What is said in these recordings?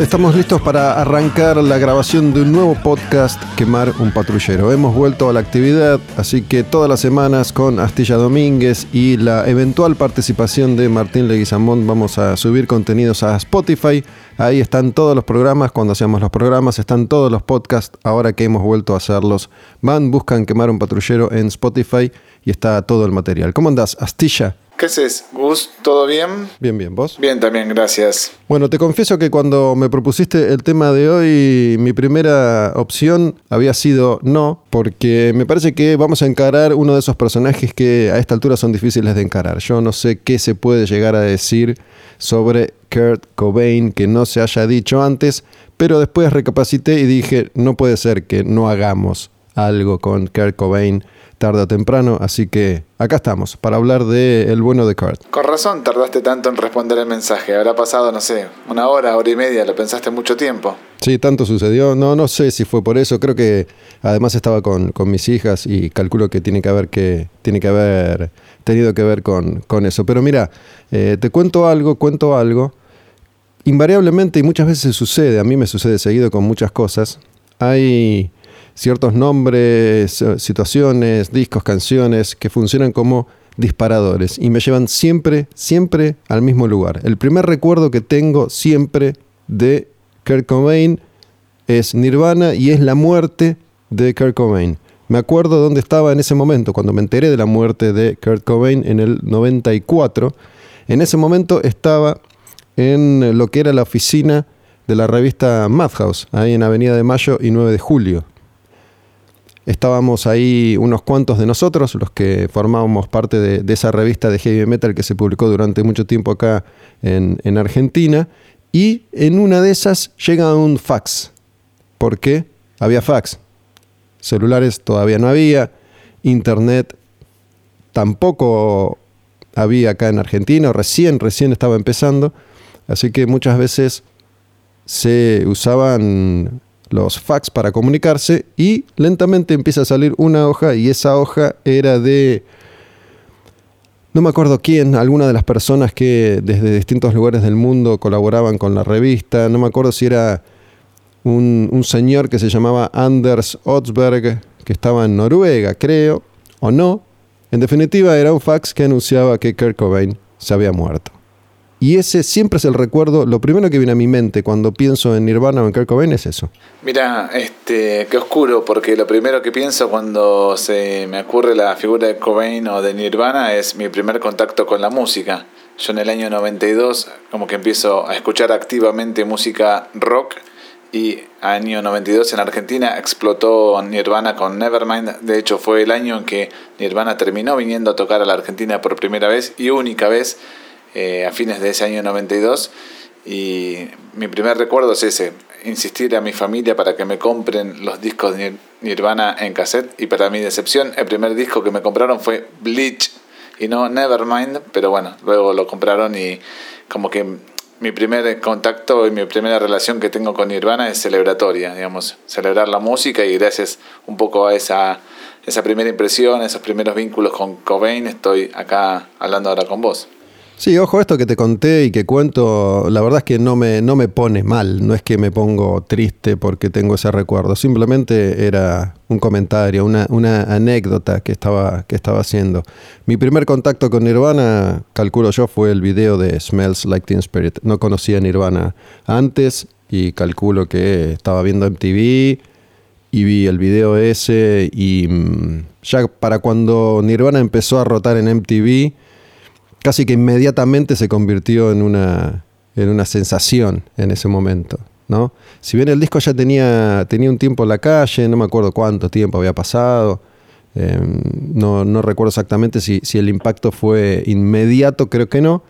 Estamos listos para arrancar la grabación de un nuevo podcast Quemar un patrullero. Hemos vuelto a la actividad, así que todas las semanas con Astilla Domínguez y la eventual participación de Martín Leguizamón vamos a subir contenidos a Spotify. Ahí están todos los programas, cuando hacemos los programas están todos los podcasts, ahora que hemos vuelto a hacerlos. Van, buscan Quemar un patrullero en Spotify y está todo el material. ¿Cómo andás, Astilla? ¿Qué haces, Gus? ¿Todo bien? Bien, bien, ¿vos? Bien, también, gracias. Bueno, te confieso que cuando me propusiste el tema de hoy, mi primera opción había sido no, porque me parece que vamos a encarar uno de esos personajes que a esta altura son difíciles de encarar. Yo no sé qué se puede llegar a decir sobre Kurt Cobain que no se haya dicho antes, pero después recapacité y dije, no puede ser que no hagamos algo con Kurt Cobain tarde o temprano, así que acá estamos para hablar de El bueno de Kurt. Con razón tardaste tanto en responder el mensaje. Habrá pasado, no sé, una hora, hora y media, lo pensaste mucho tiempo. Sí, tanto sucedió. No, no sé si fue por eso. Creo que además estaba con, con mis hijas y calculo que tiene que haber que tiene que haber tenido que ver con, con eso. Pero mira, eh, te cuento algo, cuento algo. Invariablemente y muchas veces sucede, a mí me sucede seguido con muchas cosas. Hay ciertos nombres, eh, situaciones, discos, canciones que funcionan como disparadores y me llevan siempre, siempre al mismo lugar. El primer recuerdo que tengo siempre de Kurt Cobain es Nirvana y es la muerte de Kurt Cobain. Me acuerdo dónde estaba en ese momento, cuando me enteré de la muerte de Kurt Cobain en el 94. En ese momento estaba en lo que era la oficina de la revista Madhouse, ahí en Avenida de Mayo y 9 de Julio. Estábamos ahí unos cuantos de nosotros, los que formábamos parte de, esa revista de heavy metal que se publicó durante mucho tiempo acá en, en Argentina. Y en una de esas llega un fax. ¿Por qué? Había fax. Celulares todavía no había. Internet tampoco había acá en Argentina. Recién, recién estaba empezando. Así que muchas veces se usaban los fax para comunicarse y lentamente empieza a salir una hoja y esa hoja era de, no me acuerdo quién, alguna de las personas que desde distintos lugares del mundo colaboraban con la revista, no me acuerdo si era un, señor que se llamaba Anders Otsberg, que estaba en Noruega, creo, o no. En definitiva, era un fax que anunciaba que Kurt Cobain se había muerto. Y ese siempre es el recuerdo, lo primero que viene a mi mente cuando pienso en Nirvana o en Kurt Cobain es eso. Mira, este, qué oscuro, porque lo primero que pienso cuando se me ocurre la figura de Cobain o de Nirvana es mi primer contacto con la música. Yo en el año 92 como que empiezo a escuchar activamente música rock y año 92 en Argentina explotó Nirvana con Nevermind. De hecho fue el año en que Nirvana terminó viniendo a tocar a la Argentina por primera vez y única vez eh, a fines de ese año 92 y mi primer recuerdo es ese, insistir a mi familia para que me compren los discos de Nirvana en cassette. Y para mi decepción el primer disco que me compraron fue Bleach. Y no Nevermind, pero bueno, luego lo compraron y como que mi primer contacto y mi primera relación que tengo con Nirvana es celebratoria, digamos, celebrar la música. Y gracias un poco a esa, esa primera impresión, esos primeros vínculos con Cobain, estoy acá hablando ahora con vos. Sí, ojo, esto que te conté y que cuento, la verdad es que no me, no me pone mal, no es que me pongo triste porque tengo ese recuerdo, simplemente era un comentario, una, una anécdota que estaba, que estaba haciendo. Mi primer contacto con Nirvana, calculo yo, fue el video de Smells Like Teen Spirit. No conocía Nirvana antes y calculo que estaba viendo MTV y vi el video ese y mm, ya para cuando Nirvana empezó a rotar en MTV, casi que inmediatamente se convirtió en una, en una sensación en ese momento. ¿no? Si bien el disco ya tenía, tenía un tiempo en la calle, no me acuerdo cuánto tiempo había pasado, em, no, no, recuerdo exactamente si, si, el impacto fue inmediato, creo que no,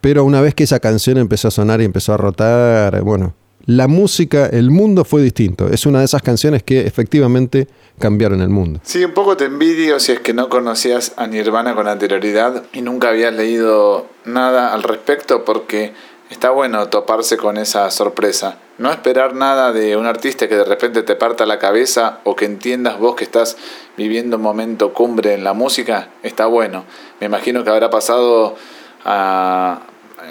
pero una vez que esa canción empezó a sonar y empezó a rotar, bueno, la música, el mundo fue distinto. Es una de esas canciones que efectivamente cambiaron el mundo. Sí, un poco te envidio si es que no conocías a Nirvana con anterioridad y nunca habías leído nada al respecto porque está bueno toparse con esa sorpresa. no esperar nada de un artista que de repente te parta la cabeza o que entiendas vos que estás viviendo un momento cumbre en la música, está bueno. Me imagino que habrá pasado a,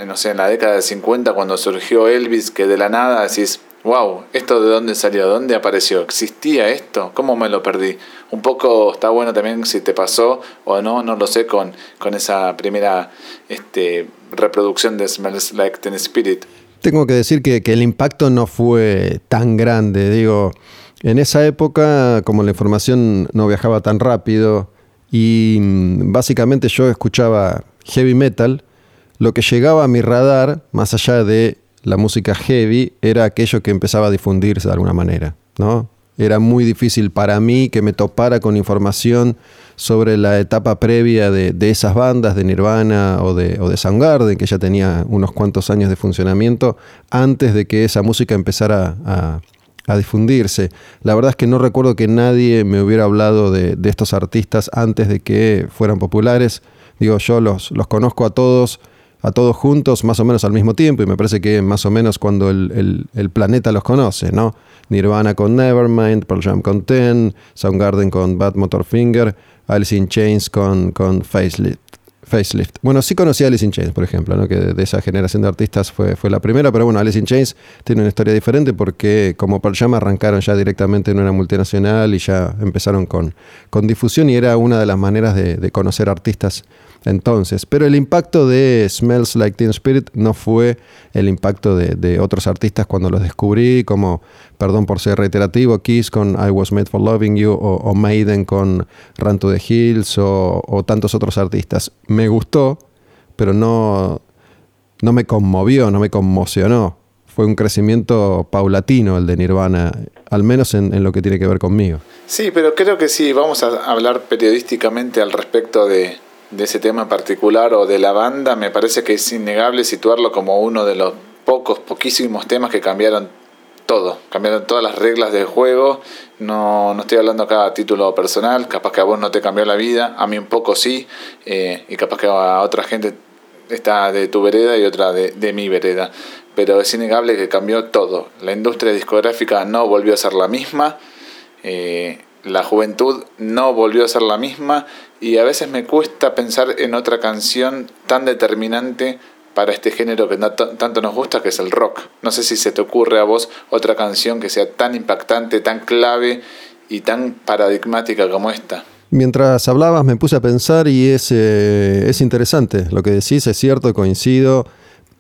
no sé, en la década de 50 cuando surgió Elvis, que de la nada decís, wow, ¿esto de dónde salió? ¿De dónde apareció? ¿Existía esto? ¿Cómo me lo perdí? Un poco está bueno también si te pasó o no, no lo sé, con, con esa primera este, reproducción de Smells Like Teen Spirit. Tengo que decir que, el impacto no fue tan grande. Digo, en esa época, como la información no viajaba tan rápido y mm, básicamente yo escuchaba heavy metal, lo que llegaba a mi radar, más allá de la música heavy, era aquello que empezaba a difundirse de alguna manera, ¿no? Era muy difícil para mí que me topara con información sobre la etapa previa de, esas bandas, de Nirvana o de, o de Soundgarden, que ya tenía unos cuantos años de funcionamiento, antes de que esa música empezara a, difundirse. La verdad es que no recuerdo que nadie me hubiera hablado de, estos artistas antes de que fueran populares. Digo, yo los, los conozco a todos a todos juntos más o menos al mismo tiempo y me parece que más o menos cuando el, el planeta los conoce, ¿no? Nirvana con Nevermind, Pearl Jam con Ten, Soundgarden con Bad Motor Finger, Alice in Chains con, con Facelift. Facelift. Bueno, sí conocí a Alice in Chains, por ejemplo, ¿no? que de esa generación de artistas fue, fue la primera, pero bueno, Alice in Chains tiene una historia diferente porque como Pearl Jam arrancaron ya directamente en una multinacional y ya empezaron con, con difusión y era una de las maneras de conocer artistas entonces. Pero el impacto de Smells Like Teen Spirit no fue el impacto de, otros artistas cuando los descubrí, como, perdón por ser reiterativo, Kiss con I Was Made for Loving You, o, Maiden con Run to the Hills, o, tantos otros artistas. Me gustó, pero no, no me conmovió, no me conmocionó. Fue un crecimiento paulatino el de Nirvana, al menos en, en lo que tiene que ver conmigo. Sí, pero creo que sí, vamos a hablar periodísticamente al respecto de, de ese tema en particular o de la banda, me parece que es innegable situarlo como uno de los pocos, poquísimos temas que cambiaron todo, cambiaron todas las reglas del juego. No, no estoy hablando acá a título personal, capaz que a vos no te cambió la vida, a mí un poco sí, eh, y capaz que a otra gente está de tu vereda y otra de, de mi vereda. Pero es innegable que cambió todo. La industria discográfica no volvió a ser la misma. Eh, la juventud no volvió a ser la misma y a veces me cuesta pensar en otra canción tan determinante para este género que tanto nos gusta, que es el rock. No sé si se te ocurre a vos otra canción que sea tan impactante, tan clave y tan paradigmática como esta. Mientras hablabas me puse a pensar y es, eh, es interesante. Lo que decís es cierto, coincido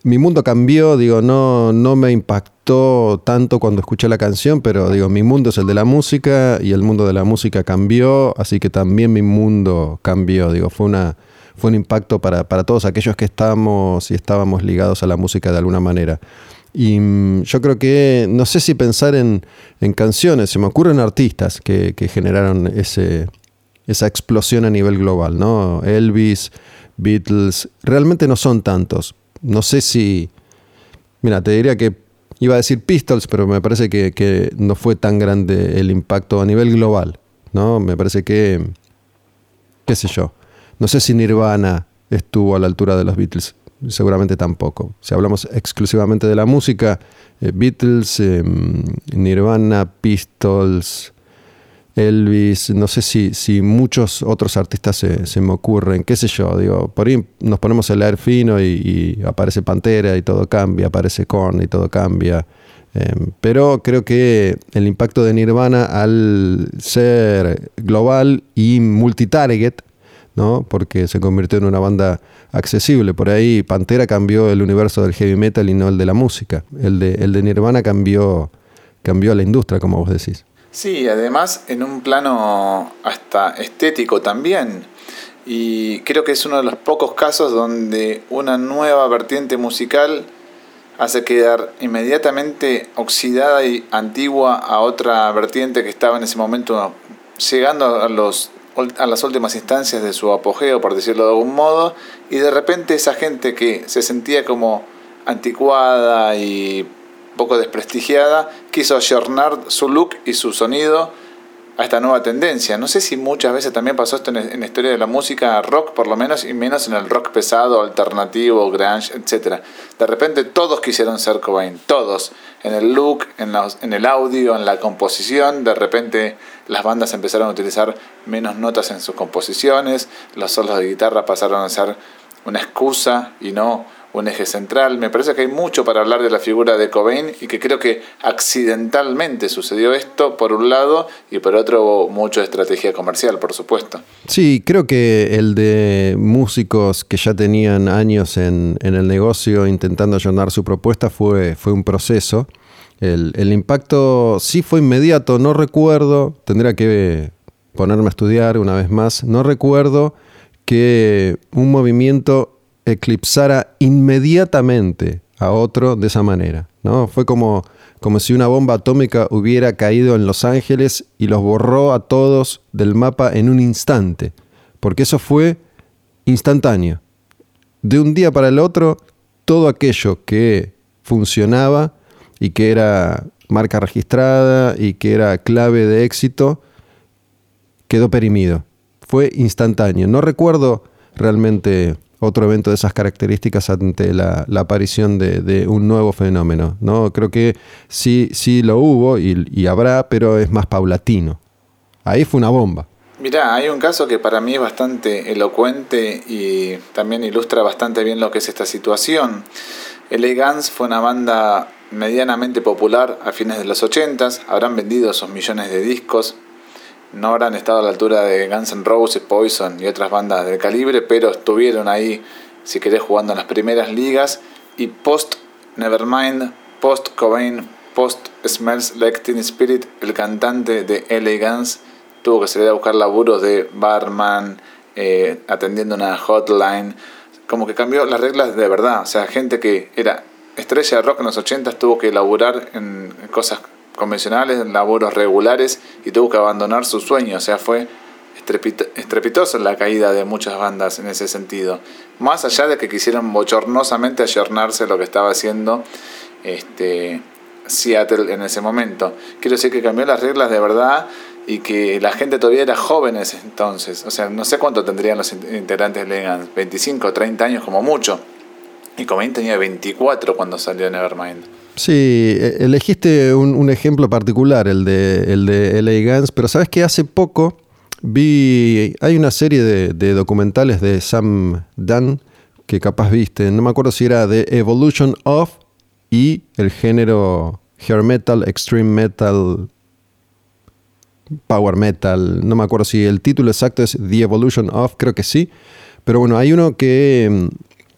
mi mundo cambió, digo, no, no me impactó tanto cuando escuché la canción, pero digo, mi mundo es el de la música y el mundo de la música cambió, así que también mi mundo cambió, digo, fue una fue un impacto para, todos aquellos que estamos y estábamos ligados a la música de alguna manera. Y mm, yo creo que, no sé si pensar en, canciones, se me ocurren artistas que, que generaron ese, esa explosión a nivel global, ¿no? Elvis, Beatles, realmente no son tantos, no sé si. Mira, te diría que iba a decir Pistols, pero me parece que, no fue tan grande el impacto a nivel global. ¿no? Me parece que. qué sé yo. No sé si Nirvana estuvo a la altura de los Beatles. Seguramente tampoco. Si hablamos exclusivamente de la música, eh, Beatles, em, Nirvana, Pistols, Elvis, no sé si, si muchos otros artistas se, me ocurren, qué sé yo, digo, por ahí nos ponemos a leer fino y, aparece Pantera y todo cambia, aparece Korn y todo cambia. Em, pero creo que el impacto de Nirvana al ser global y multitarget, ¿no? porque se convirtió en una banda accesible. Por ahí Pantera cambió el universo del heavy metal y no el de la música. El de, el de Nirvana cambió, cambió la industria, como vos decís. Sí, además en un plano hasta estético también. Y creo que es uno de los pocos casos donde una nueva vertiente musical hace quedar inmediatamente oxidada y antigua a otra vertiente que estaba en ese momento llegando a, los, a las últimas instancias de su apogeo, por decirlo de algún modo, y de repente esa gente que se sentía como anticuada y poco desprestigiada, quiso ayornar su look y su sonido a esta nueva tendencia. No sé si muchas veces también pasó esto en, la historia de la música rock, por lo menos, y menos en el rock pesado, alternativo, grunge, etc. De repente todos quisieron ser Cobain, todos. En el look, en, en el audio, en la composición, de repente las bandas empezaron a utilizar menos notas en sus composiciones, los solos de guitarra pasaron a ser una excusa y no un eje central. Me parece que hay mucho para hablar de la figura de Cobain y que creo que accidentalmente sucedió esto por un lado y por otro mucho de estrategia comercial, por supuesto. Sí, creo que el de músicos que ya tenían años en, el negocio intentando allanar su propuesta fue, fue un proceso. El, el impacto sí fue inmediato, no recuerdo, tendría que ponerme a estudiar una vez más, no recuerdo que un movimiento eclipsara inmediatamente a otro de esa manera. ¿no? Fue como, como si una bomba atómica hubiera caído en Los Ángeles y los borró a todos del mapa en un instante, porque eso fue instantáneo. De un día para el otro, todo aquello que funcionaba y que era marca registrada y que era clave de éxito, quedó perimido. Fue instantáneo. No recuerdo realmente otro evento de esas características ante la, aparición de, un nuevo fenómeno. ¿no? Creo que sí, sí lo hubo y, habrá, pero es más paulatino. Ahí fue una bomba. Mirá, hay un caso que para mí es bastante elocuente y también ilustra bastante bien lo que es esta situación. Elegance fue una banda medianamente popular a fines de los 80, habrán vendido esos millones de discos, no habrán estado a la altura de Guns N' Roses, Poison y otras bandas del calibre, pero estuvieron ahí, si querés, jugando en las primeras ligas. Y post Nevermind, post Cobain, post Smells Like Teen Spirit, el cantante de LA Guns tuvo que salir a buscar laburos de barman, eh, atendiendo una hotline. Como que cambió las reglas de verdad. O sea, gente que era estrella de rock en los 80 tuvo que laburar en cosas convencionales, laburos regulares y tuvo que abandonar su sueño. O sea, fue estrepitosa la caída de muchas bandas en ese sentido. Más allá de que quisieron bochornosamente ayornarse lo que estaba haciendo este, Seattle en ese momento. Quiero decir que cambió las reglas de verdad y que la gente todavía era jóvenes entonces. O sea, no sé cuánto tendrían los integrantes de Legan, 25, 30 años como mucho. Y Cobain tenía 24 cuando salió Nevermind. Sí, e, elegiste un, ejemplo particular, el de, el de LA Guns, pero sabes que hace poco vi, hay una serie de, documentales de Sam Dunn que capaz viste, no me acuerdo si era The Evolution of y el género hair metal, extreme metal, power metal, no me acuerdo si el título exacto es The Evolution of, creo que sí, pero bueno, hay uno que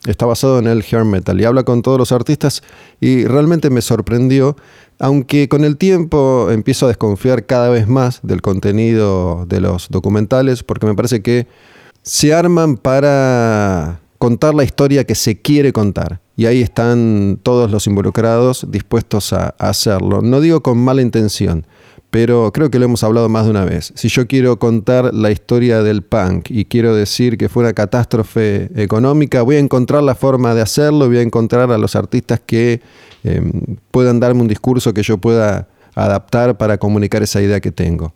Está basado en el hair metal y habla con todos los artistas y realmente me sorprendió, aunque con el tiempo empiezo a desconfiar cada vez más del contenido de los documentales porque me parece que se arman para contar la historia que se quiere contar. Y ahí están todos los involucrados dispuestos a hacerlo. No digo con mala intención, pero creo que lo hemos hablado más de una vez. Si yo quiero contar la historia del punk y quiero decir que fue una catástrofe económica, voy a encontrar la forma de hacerlo, voy a encontrar a los artistas que em, puedan darme un discurso que yo pueda adaptar para comunicar esa idea que tengo.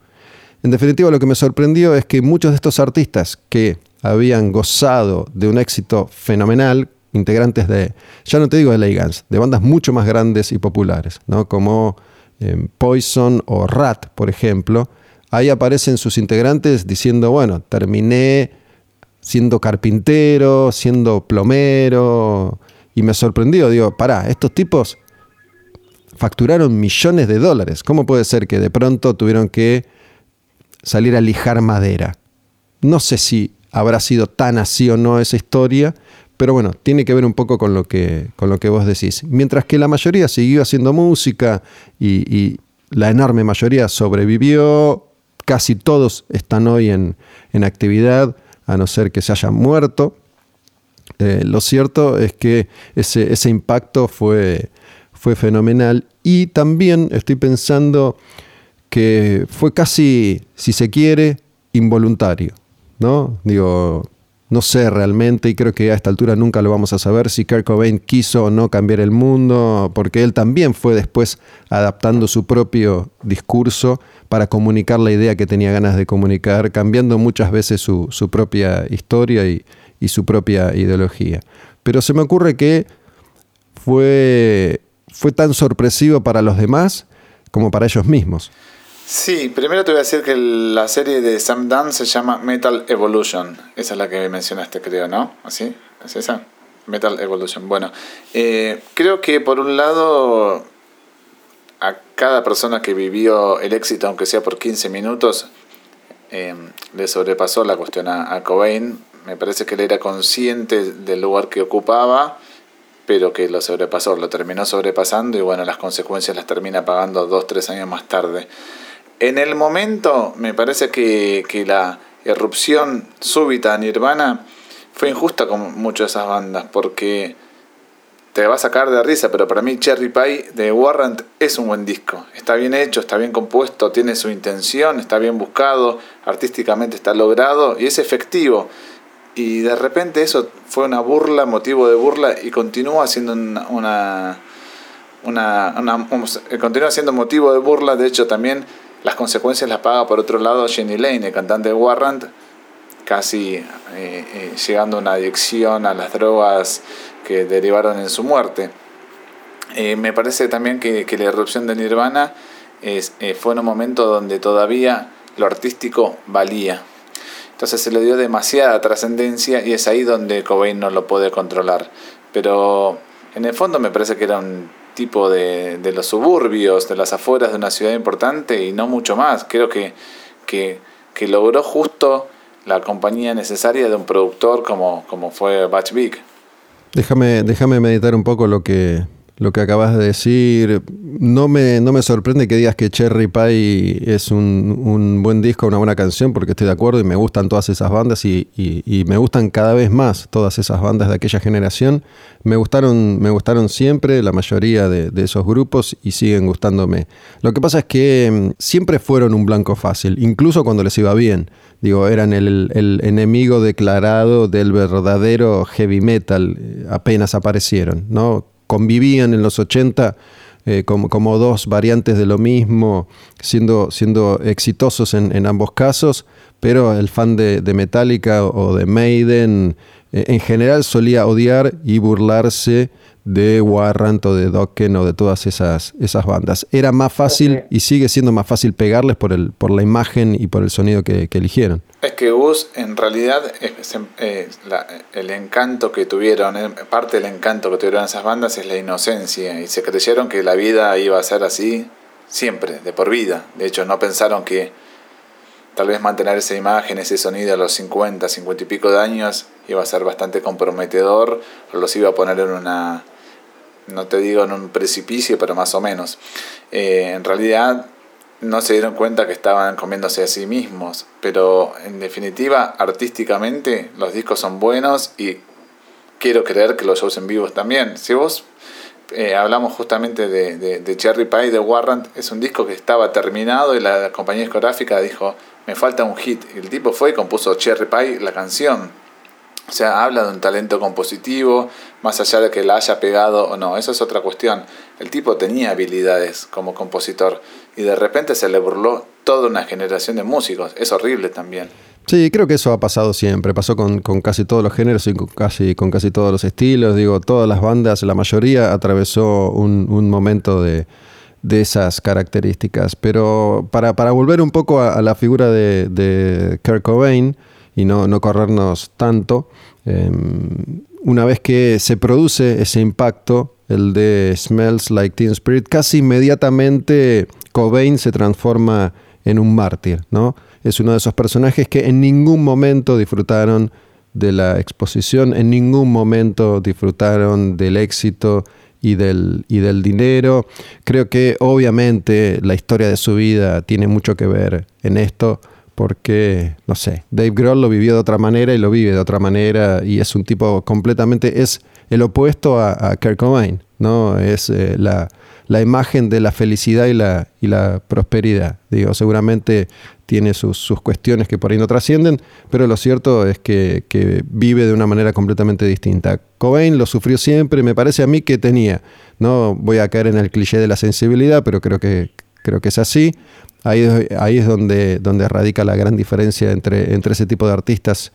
En definitiva, lo que me sorprendió es que muchos de estos artistas que habían gozado de un éxito fenomenal, integrantes de, ya no te digo de Legans, de bandas mucho más grandes y populares, ¿no? como Poison o Rat, por ejemplo, ahí aparecen sus integrantes diciendo, bueno, terminé siendo carpintero, siendo plomero, y me sorprendió, digo, pará, estos tipos facturaron millones de dólares, ¿cómo puede ser que de pronto tuvieron que salir a lijar madera? No sé si habrá sido tan así o no esa historia, pero bueno, tiene que ver un poco con lo que, con lo que vos decís. Mientras que la mayoría siguió haciendo música y, la enorme mayoría sobrevivió, casi todos están hoy en, actividad, a no ser que se hayan muerto. Eh, lo cierto es que ese, ese impacto fue, fue fenomenal y también estoy pensando que fue casi, si se quiere, involuntario. ¿no? Digo, no sé realmente y creo que a esta altura nunca lo vamos a saber si Kurt Cobain quiso o no cambiar el mundo, porque él también fue después adaptando su propio discurso para comunicar la idea que tenía ganas de comunicar, cambiando muchas veces su, propia historia y, y su propia ideología. Pero se me ocurre que fue, fue tan sorpresivo para los demás como para ellos mismos. Sí, primero te voy a decir que la serie de Sam Dunn se llama Metal Evolution. Esa es la que mencionaste, creo, ¿no? ¿Así? ¿Es esa? Metal Evolution. Bueno, eh, creo que por un lado a cada persona que vivió el éxito, aunque sea por 15 minutos, eh, le sobrepasó la cuestión a, a Cobain. Me parece que él era consciente del lugar que ocupaba pero que lo sobrepasó, lo terminó sobrepasando y bueno, las consecuencias las termina pagando dos, tres años más tarde. En el momento me parece que, que la erupción súbita a Nirvana fue injusta con muchas de esas bandas, porque te va a sacar de risa, pero para mí Cherry Pie de Warrant es un buen disco. Está bien hecho, está bien compuesto, tiene su intención, está bien buscado, artísticamente está logrado y es efectivo. Y de repente eso fue una burla, motivo de burla, y continúa siendo una, una, una, continúa siendo motivo de burla. De hecho, también las consecuencias las paga por otro lado Jenny Lane, el cantante de Warrant, casi eh, eh, llegando a una adicción a las drogas que derivaron en su muerte. Eh, me parece también que, que, la erupción de Nirvana es, fue en un momento donde todavía lo artístico valía. Entonces se le dio demasiada trascendencia y es ahí donde Cobain no lo puede controlar. Pero en el fondo me parece que era un tipo de, de los suburbios, de las afueras de una ciudad importante y no mucho más. Creo que, que, que logró justo la compañía necesaria de un productor como, como fue Batch Big. Déjame, déjame meditar un poco lo que, lo que acabas de decir. No me, no me sorprende que digas que Cherry Pie es un, un, buen disco, una buena canción, porque estoy de acuerdo y me gustan todas esas bandas y, y, me gustan cada vez más todas esas bandas de aquella generación. Me gustaron, me gustaron siempre la mayoría de, de esos grupos y siguen gustándome. Lo que pasa es que mm, siempre fueron un blanco fácil, incluso cuando les iba bien. Digo, eran el, el enemigo declarado del verdadero heavy metal, eh, apenas aparecieron, ¿no? Convivían en los 80 eh, como, dos variantes de lo mismo, siendo, siendo exitosos en, ambos casos, pero el fan de, de Metallica o de Maiden eh, en general solía odiar y burlarse de Warrant o de Dokken o de todas esas, esas bandas. Era más fácil y sigue siendo más fácil pegarles por, el, por la imagen y por el sonido que, eligieron. Es que Gus, en realidad, eh, el encanto que tuvieron, eh, parte del encanto que tuvieron esas bandas es la inocencia y se creyeron que la vida iba a ser así siempre, de por vida. De hecho, no pensaron que tal vez mantener esa imagen, ese sonido a los 50, 50 y pico de años iba a ser bastante comprometedor los iba a poner en una no te digo en un precipicio, pero más o menos. Eh, en realidad no se dieron cuenta que estaban comiéndose a sí mismos, pero en definitiva, artísticamente, los discos son buenos y quiero creer que los shows en vivo también. Si vos eh, hablamos justamente de, de, de, Cherry Pie de Warrant, es un disco que estaba terminado y la compañía discográfica dijo, me falta un hit. Y el tipo fue y compuso Cherry Pie, la canción. O sea, habla de un talento compositivo, más allá de que la haya pegado o no, eso es otra cuestión. El tipo tenía habilidades como compositor y de repente se le burló toda una generación de músicos. Es horrible también. Sí, creo que eso ha pasado siempre. Pasó con, casi todos los géneros y con casi, con casi todos los estilos. Digo, todas las bandas, la mayoría atravesó un, momento de, esas características. Pero para, volver un poco a, la figura de, de Kurt Cobain, y no, no corrernos tanto. Em, una vez que se produce ese impacto, el de Smells Like Teen Spirit, casi inmediatamente Cobain se transforma en un mártir, ¿no? Es uno de esos personajes que en ningún momento disfrutaron de la exposición, en ningún momento disfrutaron del éxito y del, y del dinero. Creo que obviamente la historia de su vida tiene mucho que ver en esto porque, no sé, Dave Grohl lo vivió de otra manera y lo vive de otra manera y es un tipo completamente, es el opuesto a, a Kurt Cobain. ¿no? Es eh, la, la, imagen de la felicidad y la, y la prosperidad. Digo, seguramente tiene sus, sus, cuestiones que por ahí no trascienden, pero lo cierto es que, que, vive de una manera completamente distinta. Cobain lo sufrió siempre, me parece a mí que tenía, no voy a caer en el cliché de la sensibilidad, pero creo que, creo que es así. Ahí, es donde, radica la gran diferencia entre, entre ese tipo de artistas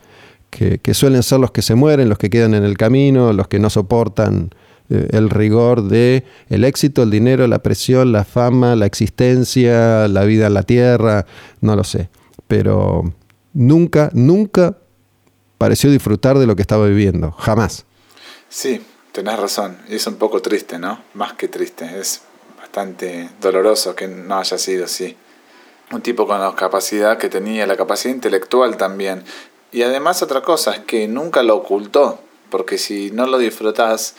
que, suelen ser los que se mueren, los que quedan en el camino, los que no soportan eh, el rigor de el éxito, el dinero, la presión, la fama, la existencia, la vida en la tierra, no lo sé. Pero nunca, nunca pareció disfrutar de lo que estaba viviendo, jamás. Sí, tenés razón. Es un poco triste, ¿no? Más que triste. Es bastante doloroso que no haya sido así. Un tipo con la capacidad que tenía, la capacidad intelectual también. Y además otra cosa es que nunca lo ocultó, porque si no lo disfrutás,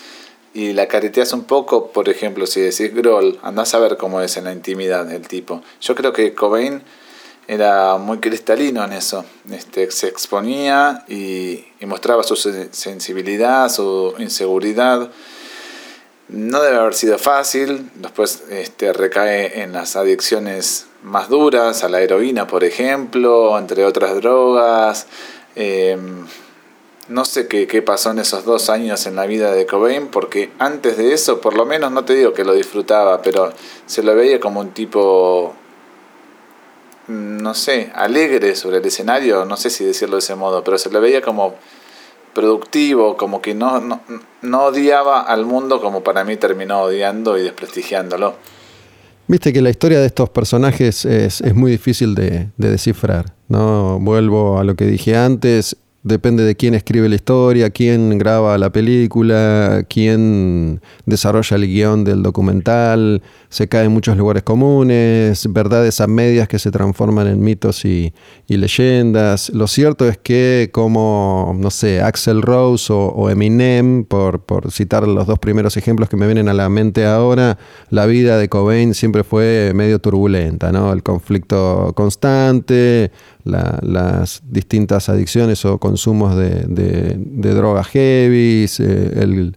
y la careteas un poco, por ejemplo, si decís Groll, andás a ver cómo es en la intimidad el tipo. Yo creo que Cobain era muy cristalino en eso. Este, se exponía y, y mostraba su sensibilidad, su inseguridad. No debe haber sido fácil. Después este, recae en las adicciones más duras, a la heroína, por ejemplo, entre otras drogas. Eh, no sé qué, qué, pasó en esos dos años en la vida de Cobain, porque antes de eso, por lo menos no te digo que lo disfrutaba, pero se lo veía como un tipo, no sé, alegre sobre el escenario, no sé si decirlo de ese modo, pero se lo veía como productivo, como que no, no, no odiaba al mundo como para mí terminó odiando y desprestigiándolo. Viste que la historia de estos personajes es, es muy difícil de, de descifrar. ¿no? Vuelvo a lo que dije antes, Depende de quién escribe la historia, quién graba la película, quién desarrolla el guion del documental, se cae en muchos lugares comunes, verdades a medias que se transforman en mitos y, y leyendas. Lo cierto es que como, no sé, Axel Rose o, o Eminem, por, por, citar los dos primeros ejemplos que me vienen a la mente ahora, la vida de Cobain siempre fue medio turbulenta, ¿no? El conflicto constante, la, las distintas adicciones o consumos de, drogas heavy, eh, el,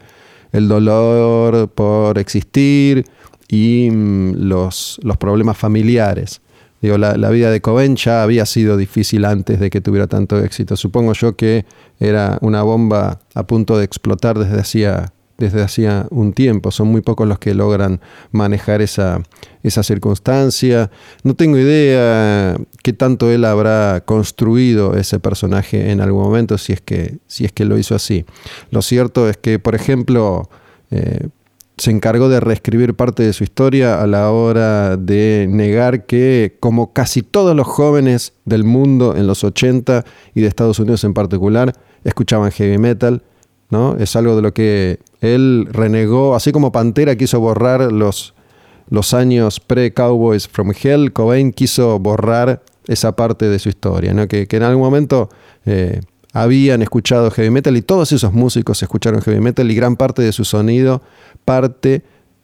el, dolor por existir y mm, los, los, problemas familiares. Digo, la, vida de Cobain ya había sido difícil antes de que tuviera tanto éxito. Supongo yo que era una bomba a punto de explotar desde hacía desde hacía un tiempo. Son muy pocos los que logran manejar esa, esa circunstancia. No tengo idea qué tanto él habrá construido ese personaje en algún momento, si es que, si es que lo hizo así. Lo cierto es que, por ejemplo, eh, se encargó de reescribir parte de su historia a la hora de negar que, como casi todos los jóvenes del mundo en los 80 y de Estados Unidos en particular, escuchaban heavy metal. ¿no? Es algo de lo que él renegó, así como Pantera quiso borrar los, los años pre-Cowboys from Hell, Cobain quiso borrar esa parte de su historia, que, que en algún momento eh, habían escuchado heavy metal y todos esos músicos escucharon heavy metal y gran parte de su sonido parte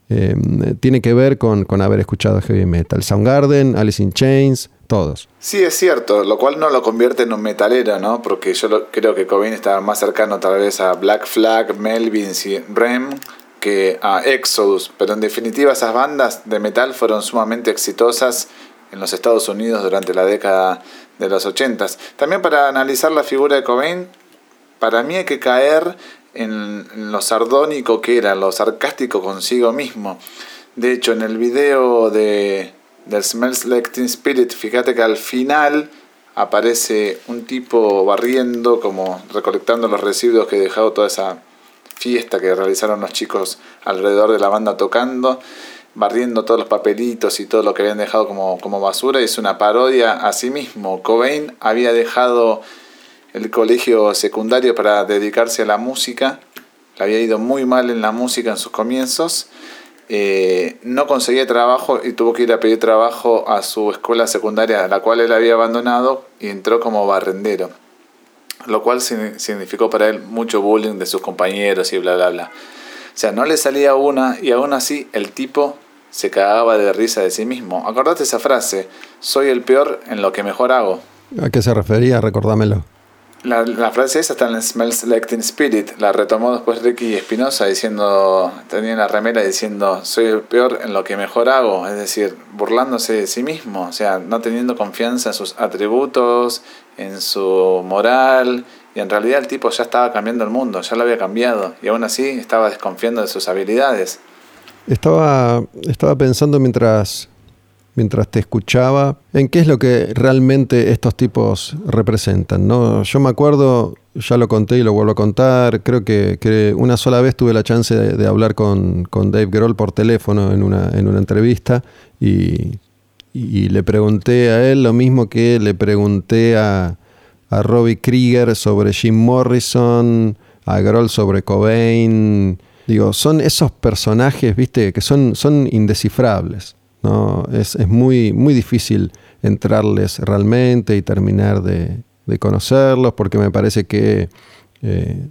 eh, tiene que ver con, con haber escuchado heavy metal. Soundgarden, Alice in Chains, todos. Sí, es cierto, lo cual no lo convierte en un metalero, ¿no? Porque yo lo, creo que Cobain estaba más cercano tal vez a Black Flag, Melvins y Rem que a Exodus, pero en definitiva esas bandas de metal fueron sumamente exitosas en los Estados Unidos durante la década de los 80. También para analizar la figura de Cobain, para mí hay que caer en lo sardónico que era, lo sarcástico consigo mismo. De hecho, en el video de del Smells Like Teen Spirit, fíjate que al final aparece un tipo barriendo, como recolectando los residuos que dejado toda esa fiesta que realizaron los chicos alrededor de la banda tocando, barriendo todos los papelitos y todo lo que habían dejado como, como basura, es una parodia a sí mismo. Cobain había dejado el colegio secundario para dedicarse a la música, le había ido muy mal en la música en sus comienzos, eh, no conseguía trabajo y tuvo que ir a pedir trabajo a su escuela secundaria, la cual él había abandonado, y entró como barrendero. Lo cual significó para él mucho bullying de sus compañeros y bla, bla, bla. O sea, no le salía una y aún así el tipo se cagaba de risa de sí mismo. Acordate esa frase, soy el peor en lo que mejor hago. ¿A qué se refería? Recordámelo. La, la, frase esa está en Smells Like Spirit. La retomó después Ricky Espinosa diciendo, tenía la remera diciendo, soy el peor en lo que mejor hago. Es decir, burlándose de sí mismo, o sea, no teniendo confianza en sus atributos, en su moral. Y en realidad el tipo ya estaba cambiando el mundo, ya lo había cambiado. Y aún así estaba desconfiando de sus habilidades. Estaba, estaba pensando mientras mientras te escuchaba, en qué es lo que realmente estos tipos representan. ¿no? Yo me acuerdo, ya lo conté y lo vuelvo a contar, creo que, una sola vez tuve la chance de, hablar con, Dave Grohl por teléfono en una, en una entrevista y, le pregunté a él lo mismo que le pregunté a, a Robbie Krieger sobre Jim Morrison, a Grohl sobre Cobain. Digo, son esos personajes, viste, que son, son indescifrables. ¿No? Es, muy, muy difícil entrarles realmente y terminar de, conocerlos porque me parece que eh,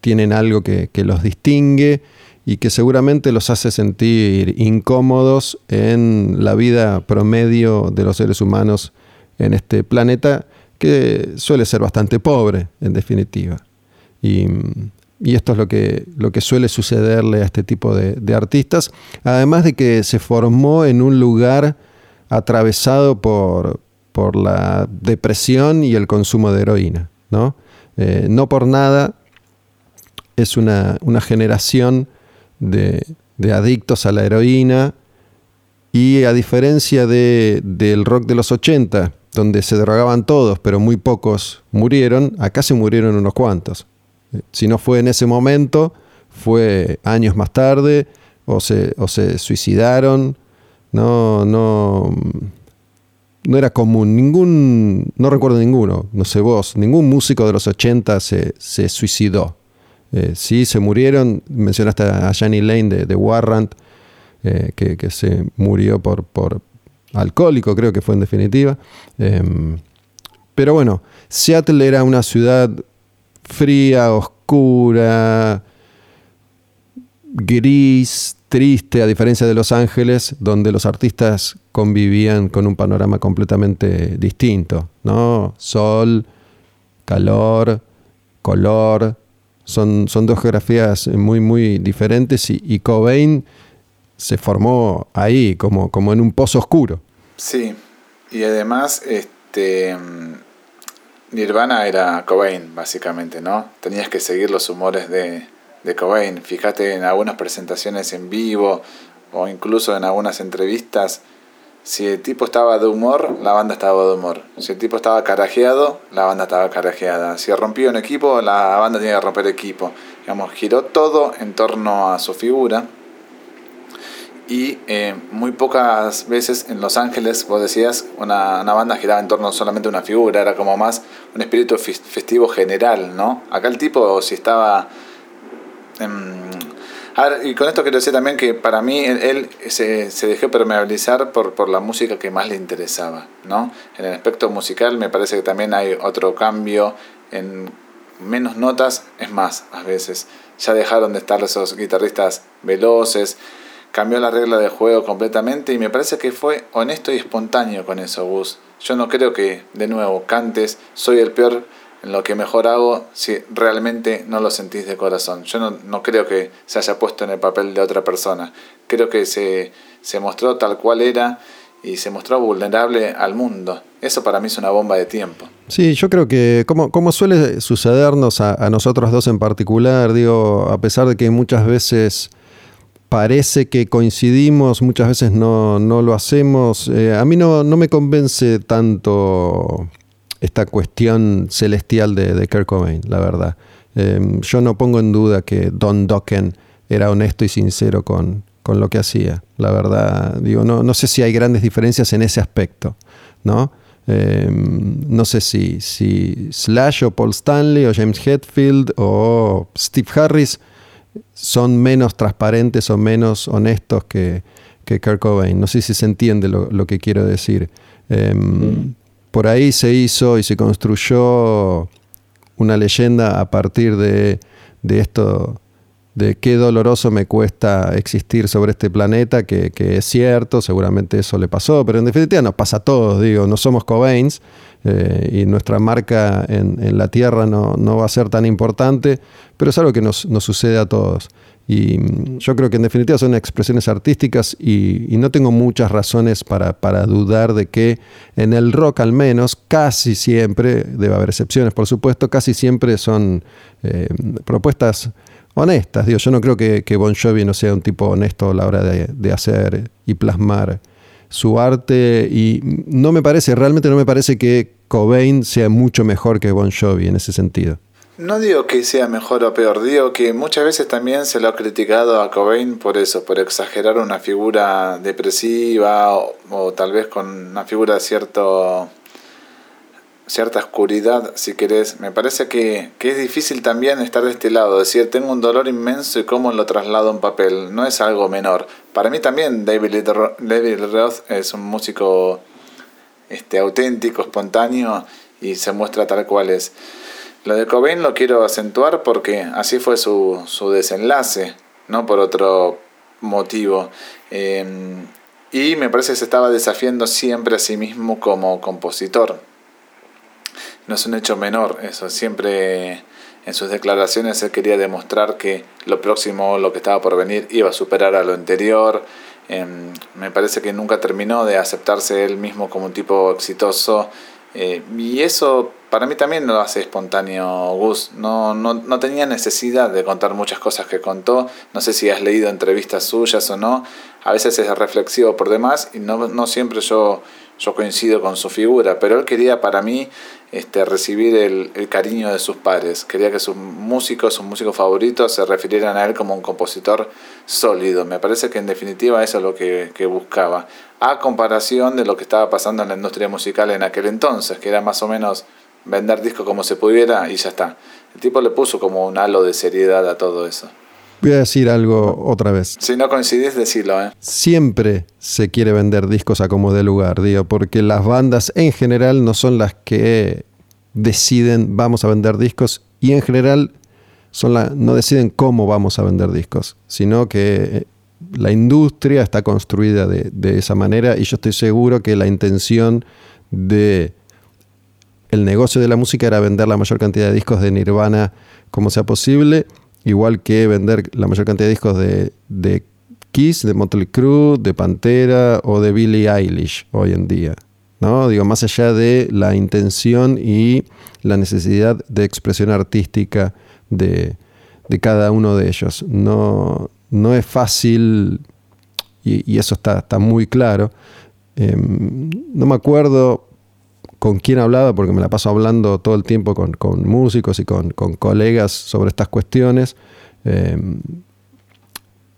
tienen algo que, los distingue y que seguramente los hace sentir incómodos en la vida promedio de los seres humanos en este planeta que suele ser bastante pobre en definitiva. Y, y esto es lo que, lo que suele sucederle a este tipo de, artistas, además de que se formó en un lugar atravesado por, por la depresión y el consumo de heroína. No, eh, no por nada es una, generación de, adictos a la heroína y a diferencia de, del rock de los 80, donde se drogaban todos, pero muy pocos murieron, acá se murieron unos cuantos. Si no fue en ese momento, fue años más tarde, o se, o se suicidaron. No, no, no era común. Ningún, no recuerdo ninguno, no sé vos, ningún músico de los 80 se, se suicidó. Eh, sí, se murieron. Mencionaste a Jenny Lane de, de Warrant, eh, que, se murió por, por alcohólico, creo que fue en definitiva. Em, pero bueno, Seattle era una ciudad fría, oscura, gris, triste, a diferencia de Los Ángeles, donde los artistas convivían con un panorama completamente distinto, ¿no? Sol, calor, color, son, son dos geografías muy, muy diferentes y, Cobain se formó ahí, como, como en un pozo oscuro. Sí, y además, este Nirvana era Cobain, básicamente, ¿no? Tenías que seguir los humores de, de Cobain. Fíjate en algunas presentaciones en vivo o incluso en algunas entrevistas. Si el tipo estaba de humor, la banda estaba de humor. Si el tipo estaba carajeado, la banda estaba carajeada. Si rompía un equipo, la banda tenía que romper equipo. Digamos, giró todo en torno a su figura y eh, muy pocas veces en Los Ángeles, vos decías, una, una, banda giraba en torno solamente a una figura, era como más un espíritu festivo general, ¿no? Acá el tipo, si estaba... a ver, y con esto quiero decir también que para mí él, se, se, dejó permeabilizar por, por la música que más le interesaba, ¿no? En el aspecto musical me parece que también hay otro cambio en menos notas, es más, a veces. Ya dejaron de estar esos guitarristas veloces, cambió la regla de juego completamente y me parece que fue honesto y espontáneo con eso, Gus. Yo no creo que, de nuevo, cantes, soy el peor en lo que mejor hago si realmente no lo sentís de corazón. Yo no, no creo que se haya puesto en el papel de otra persona. Creo que se, se mostró tal cual era y se mostró vulnerable al mundo. Eso para mí es una bomba de tiempo. Sí, yo creo que como, suele sucedernos a, a nosotros dos en particular, digo, a pesar de que muchas veces parece que coincidimos, muchas veces no, lo hacemos. Eh, a mí no, no, me convence tanto esta cuestión celestial de, de Cobain, la verdad. Em, yo no pongo en duda que Don Dokken era honesto y sincero con, lo que hacía. La verdad, digo, no, no sé si hay grandes diferencias en ese aspecto, ¿no? Em, no sé si, si Slash o Paul Stanley o James Hetfield o Steve Harris son menos transparentes o menos honestos que, que Kurt Cobain. No sé si se entiende lo, que quiero decir. Em, por ahí se hizo y se construyó una leyenda a partir de, esto, de qué doloroso me cuesta existir sobre este planeta, que, es cierto, seguramente eso le pasó, pero en definitiva nos pasa a todos, digo, no somos Cobains eh, y nuestra marca en, la Tierra no, va a ser tan importante, pero es algo que nos, sucede a todos. Y mm, yo creo que en definitiva son expresiones artísticas y, no tengo muchas razones para, para, dudar de que en el rock al menos, casi siempre, debe haber excepciones por supuesto, casi siempre son eh, propuestas honestas. Digo, yo no creo que, Bon Jovi no sea un tipo honesto a la hora de, hacer y plasmar su arte. Y no me parece, realmente no me parece que Cobain sea mucho mejor que Bon Jovi en ese sentido. No digo que sea mejor o peor, digo que muchas veces también se lo ha criticado a Cobain por eso, por exagerar una figura depresiva o, o tal vez con una figura de cierto cierta oscuridad, si querés. Me parece que, es difícil también estar de este lado, decir, tengo un dolor inmenso y cómo lo traslado en papel. No es algo menor. Para mí también David, David Roth es un músico este, auténtico, espontáneo y se muestra tal cual es. Lo de Cobain lo quiero acentuar porque así fue su, su desenlace, no por otro motivo. Em, y me parece que se estaba desafiando siempre a sí mismo como compositor no es un hecho menor, eso siempre en sus declaraciones él quería demostrar que lo próximo, lo que estaba por venir, iba a superar a lo anterior. Em, me parece que nunca terminó de aceptarse él mismo como un tipo exitoso. Eh, y eso para mí también lo hace espontáneo Gus. No, no, no, tenía necesidad de contar muchas cosas que contó. No sé si has leído entrevistas suyas o no. A veces es reflexivo por demás y no, no siempre yo yo coincido con su figura, pero él quería para mí este, recibir el, cariño de sus padres, quería que sus músicos, sus músicos favoritos se refirieran a él como un compositor sólido. Me parece que en definitiva eso es lo que, que buscaba, a comparación de lo que estaba pasando en la industria musical en aquel entonces, que era más o menos vender discos como se pudiera y ya está. El tipo le puso como un halo de seriedad a todo eso. Voy a decir algo otra vez. Si no coincidís, decilo, ¿eh? Siempre se quiere vender discos a como de lugar, digo, porque las bandas en general no son las que deciden vamos a vender discos y en general son la, no deciden cómo vamos a vender discos, sino que eh, la industria está construida de, de esa manera y yo estoy seguro que la intención de el negocio de la música era vender la mayor cantidad de discos de Nirvana como sea posible igual que vender la mayor cantidad de discos de, de Kiss, de Motley Crue, de Pantera o de Billie Eilish hoy en día. ¿no? Digo, más allá de la intención y la necesidad de expresión artística de, cada uno de ellos. No, no es fácil, y, eso está, está, muy claro. Em, no me acuerdo con quién hablaba, porque me la paso hablando todo el tiempo con, músicos y con, colegas sobre estas cuestiones. Em,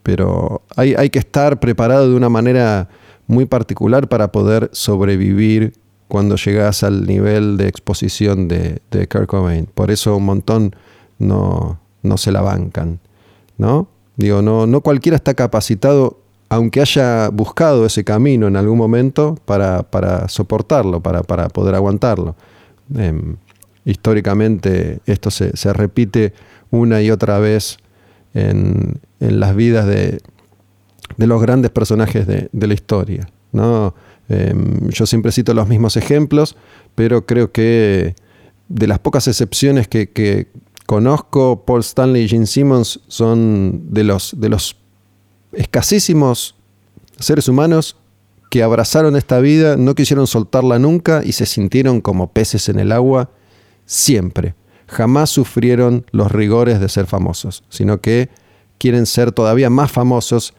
pero hay, hay, que estar preparado de una manera muy particular para poder sobrevivir cuando llegas al nivel de exposición de, de Kurt Cobain. Por eso un montón no, no se la bancan. ¿no? Digo, no, no cualquiera está capacitado aunque haya buscado ese camino en algún momento para, soportarlo, para, poder aguantarlo. Em, históricamente esto se, repite una y otra vez en, las vidas de, los grandes personajes de, la historia. ¿no? Em, yo siempre cito los mismos ejemplos, pero creo que de las pocas excepciones que, conozco, Paul Stanley y Gene Simmons son de los, de los escasísimos seres humanos que abrazaron esta vida, no quisieron soltarla nunca y se sintieron como peces en el agua siempre. Jamás sufrieron los rigores de ser famosos, sino que quieren ser todavía más famosos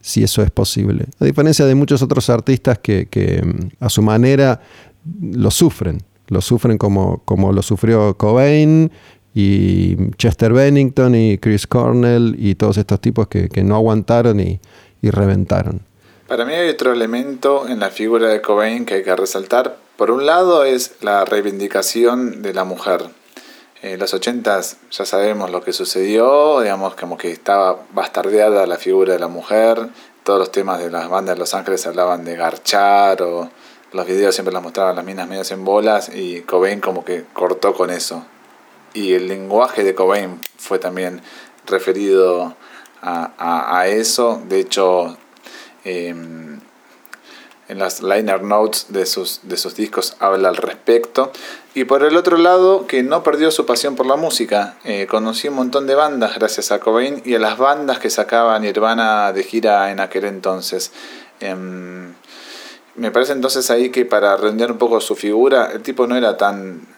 si eso es posible. A diferencia de muchos otros artistas que, mm, a su manera lo sufren, lo sufren como, como lo sufrió Cobain y Chester Bennington y Chris Cornell y todos estos tipos que, no aguantaron y, reventaron. Para mí hay otro elemento en la figura de Cobain que hay que resaltar. Por un lado es la reivindicación de la mujer. En los ochentas ya sabemos lo que sucedió, digamos como que estaba bastardeada la figura de la mujer, todos los temas de las bandas de Los Ángeles hablaban de garchar o los videos siempre las mostraban las minas medias en bolas y Cobain como que cortó con eso y el lenguaje de Cobain fue también referido a, eso. De hecho, em, en las liner notes de sus, de sus discos habla al respecto. Y por el otro lado, que no perdió su pasión por la música. Eh, conocí un montón de bandas gracias a Cobain y a las bandas que sacaban Nirvana de gira en aquel entonces. Em, me parece entonces ahí que para redondear un poco su figura, el tipo no era tan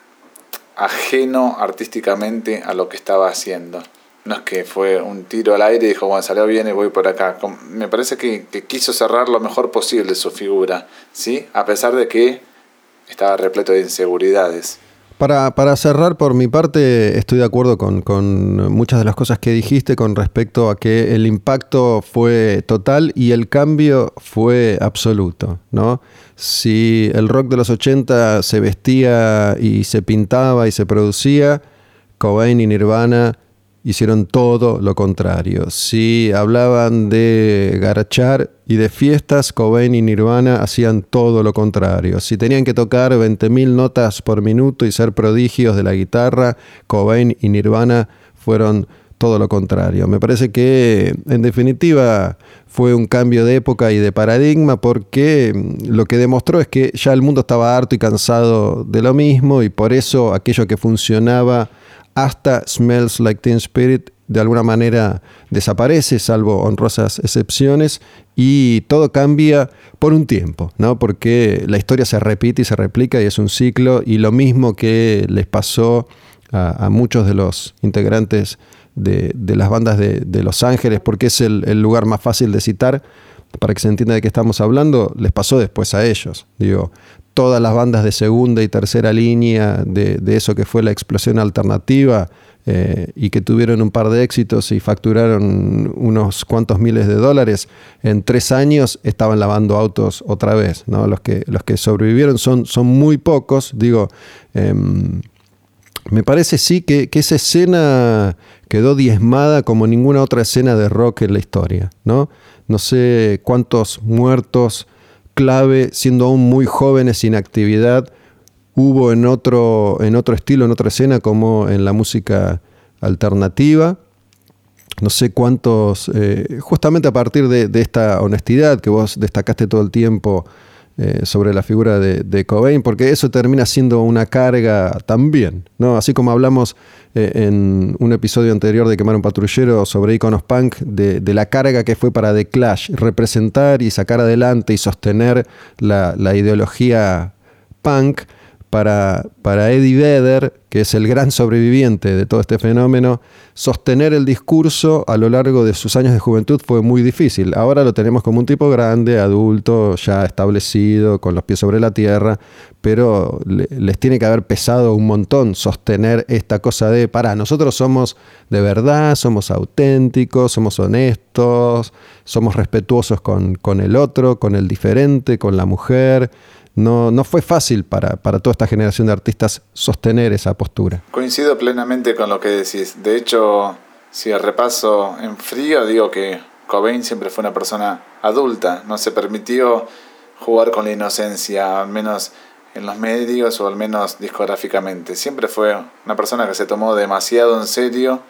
ajeno artísticamente a lo que estaba haciendo. No es que fue un tiro al aire y dijo, bueno, salió bien y voy por acá. Me parece que, quiso cerrar lo mejor posible su figura, ¿sí? A pesar de que estaba repleto de inseguridades. Para, para, cerrar, por mi parte, estoy de acuerdo con, con, muchas de las cosas que dijiste con respecto a que el impacto fue total y el cambio fue absoluto, ¿no? Si el rock de los 80 se vestía y se pintaba y se producía, Cobain y Nirvana hicieron todo lo contrario. Si hablaban de garachar y de fiestas, Cobain y Nirvana hacían todo lo contrario. Si tenían que tocar 20.000 notas por minuto y ser prodigios de la guitarra, Cobain y Nirvana fueron todo lo contrario. Me parece que en definitiva fue un cambio de época y de paradigma porque lo que demostró es que ya el mundo estaba harto y cansado de lo mismo y por eso aquello que funcionaba hasta Smells Like Teen Spirit de alguna manera desaparece, salvo honrosas excepciones, y todo cambia por un tiempo, ¿no? Porque la historia se repite y se replica y es un ciclo, y lo mismo que les pasó a, muchos de los integrantes de, las bandas de, Los Ángeles, porque es el, lugar más fácil de citar, para que se entienda de qué estamos hablando, les pasó después a ellos. Digo, todas las bandas de segunda y tercera línea de, eso que fue la explosión alternativa eh, y que tuvieron un par de éxitos y facturaron unos cuantos miles de dólares, en tres años estaban lavando autos otra vez. ¿no? Los, que, los que sobrevivieron son, son muy pocos. Digo, em, me parece sí que, que, esa escena quedó diezmada como ninguna otra escena de rock en la historia. No, no sé cuántos muertos clave, siendo aún muy jóvenes sin actividad, hubo en otro, en otro estilo, en otra escena, como en la música alternativa. No sé cuántos, eh, justamente a partir de, esta honestidad que vos destacaste todo el tiempo eh, sobre la figura de, Cobain, porque eso termina siendo una carga también, ¿no? Así como hablamos eh, en un episodio anterior de Quemar un Patrullero sobre iconos punk, de, la carga que fue para The Clash representar y sacar adelante y sostener la, la ideología punk, para, para Eddie Vedder, que es el gran sobreviviente de todo este fenómeno, sostener el discurso a lo largo de sus años de juventud fue muy difícil. Ahora lo tenemos como un tipo grande, adulto, ya establecido, con los pies sobre la tierra, pero les tiene que haber pesado un montón sostener esta cosa de, para, nosotros somos de verdad, somos auténticos, somos honestos, somos respetuosos con, con el otro, con el diferente, con la mujer no, no fue fácil para, toda esta generación de artistas sostener esa postura. Coincido plenamente con lo que decís. De hecho, si repaso en frío, digo que Cobain siempre fue una persona adulta, no se permitió jugar con la inocencia, al menos en los medios o al menos discográficamente. Siempre fue una persona que se tomó demasiado en serio,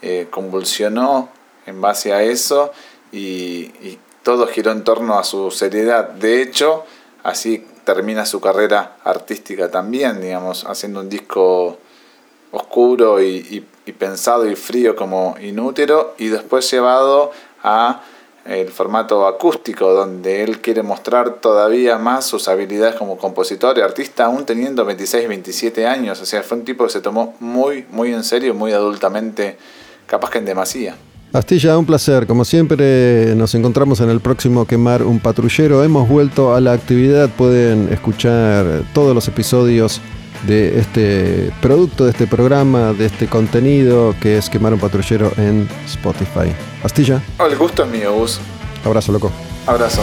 eh, convulsionó en base a eso y, y todo giró en torno a su seriedad. De hecho, así termina su carrera artística también, digamos, haciendo un disco oscuro y, pensado y frío como Inútero y después llevado a el formato acústico donde él quiere mostrar todavía más sus habilidades como compositor y artista aún teniendo 26, 27 años, o sea, fue un tipo que se tomó muy, muy en serio, muy adultamente, capaz que en demasía. Astilla, un placer. Como siempre, nos encontramos en el próximo Quemar un Patrullero. Hemos vuelto a la actividad. Pueden escuchar todos los episodios de este producto, de este programa, de este contenido que es Quemar un Patrullero en Spotify. Astilla. el gusto es mío, Gus. Abrazo, loco. Abrazo.